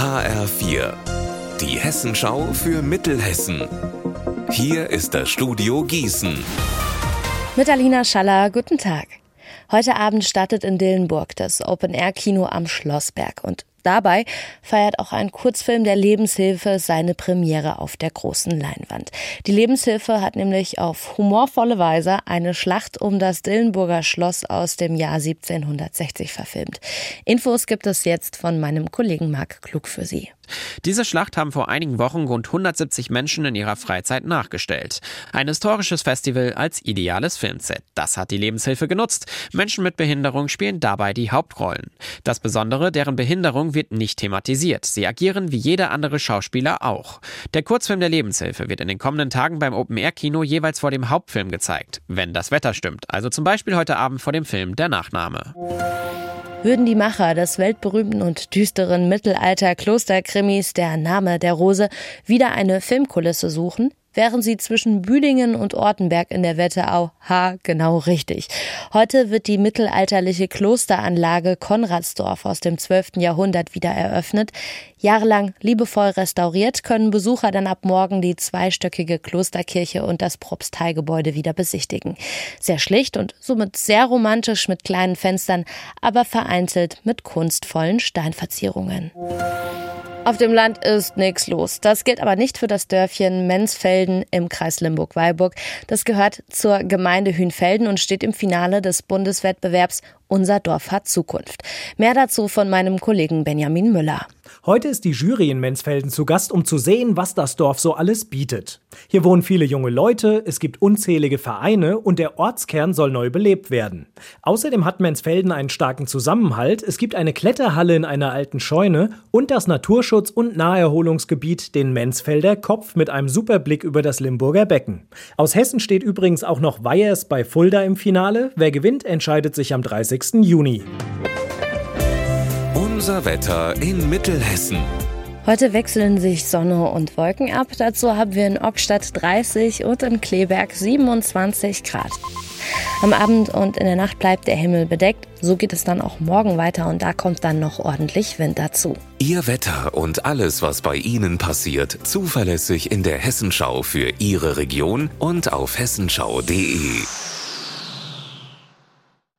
HR4, die Hessenschau für Mittelhessen. Hier ist das Studio Gießen. Mit Alina Schaller, guten Tag. Heute Abend startet in Dillenburg das Open-Air-Kino am Schlossberg und Dabei feiert auch ein Kurzfilm der Lebenshilfe seine Premiere auf der großen Leinwand. Die Lebenshilfe hat nämlich auf humorvolle Weise eine Schlacht um das Dillenburger Schloss aus dem Jahr 1760 verfilmt. Infos gibt es jetzt von meinem Kollegen Marc Klug für Sie. Diese Schlacht haben vor einigen Wochen rund 170 Menschen in ihrer Freizeit nachgestellt. Ein historisches Festival als ideales Filmset. Das hat die Lebenshilfe genutzt. Menschen mit Behinderung spielen dabei die Hauptrollen. Das Besondere, deren Behinderung wird nicht thematisiert. Sie agieren wie jeder andere Schauspieler auch. Der Kurzfilm der Lebenshilfe wird in den kommenden Tagen beim Open-Air-Kino jeweils vor dem Hauptfilm gezeigt, wenn das Wetter stimmt. Also zum Beispiel heute Abend vor dem Film Der Nachname. Würden die Macher des weltberühmten und düsteren Mittelalter-Klosterkrimis Der Name der Rose wieder eine Filmkulisse suchen? Wären sie zwischen Büdingen und Ortenberg in der Wetterau. Ha, genau richtig. Heute wird die mittelalterliche Klosteranlage Konradsdorf aus dem 12. Jahrhundert wieder eröffnet. Jahrelang liebevoll restauriert können Besucher dann ab morgen die zweistöckige Klosterkirche und das Propsteigebäude wieder besichtigen. Sehr schlicht und somit sehr romantisch mit kleinen Fenstern, aber vereinzelt mit kunstvollen Steinverzierungen. Auf dem Land ist nichts los. Das gilt aber nicht für das Dörfchen Mensfelden im Kreis Limburg-Weilburg. Das gehört zur Gemeinde Hünfelden und steht im Finale des Bundeswettbewerbs Unser Dorf hat Zukunft. Mehr dazu von meinem Kollegen Benjamin Müller. Heute ist die Jury in Mensfelden zu Gast, um zu sehen, was das Dorf so alles bietet. Hier wohnen viele junge Leute, es gibt unzählige Vereine und der Ortskern soll neu belebt werden. Außerdem hat Mensfelden einen starken Zusammenhalt, es gibt eine Kletterhalle in einer alten Scheune und das Naturschutz- und Naherholungsgebiet den Mensfelder Kopf mit einem super Blick über das Limburger Becken. Aus Hessen steht übrigens auch noch Weyers bei Fulda im Finale. Wer gewinnt, entscheidet sich am 30. Juni. Unser Wetter in Mittelhessen. Heute wechseln sich Sonne und Wolken ab. Dazu haben wir in Ockstadt 30 und in Kleberg 27 Grad. Am Abend und in der Nacht bleibt der Himmel bedeckt. So geht es dann auch morgen weiter und da kommt dann noch ordentlich Wind dazu. Ihr Wetter und alles, was bei Ihnen passiert, zuverlässig in der Hessenschau für Ihre Region und auf hessenschau.de.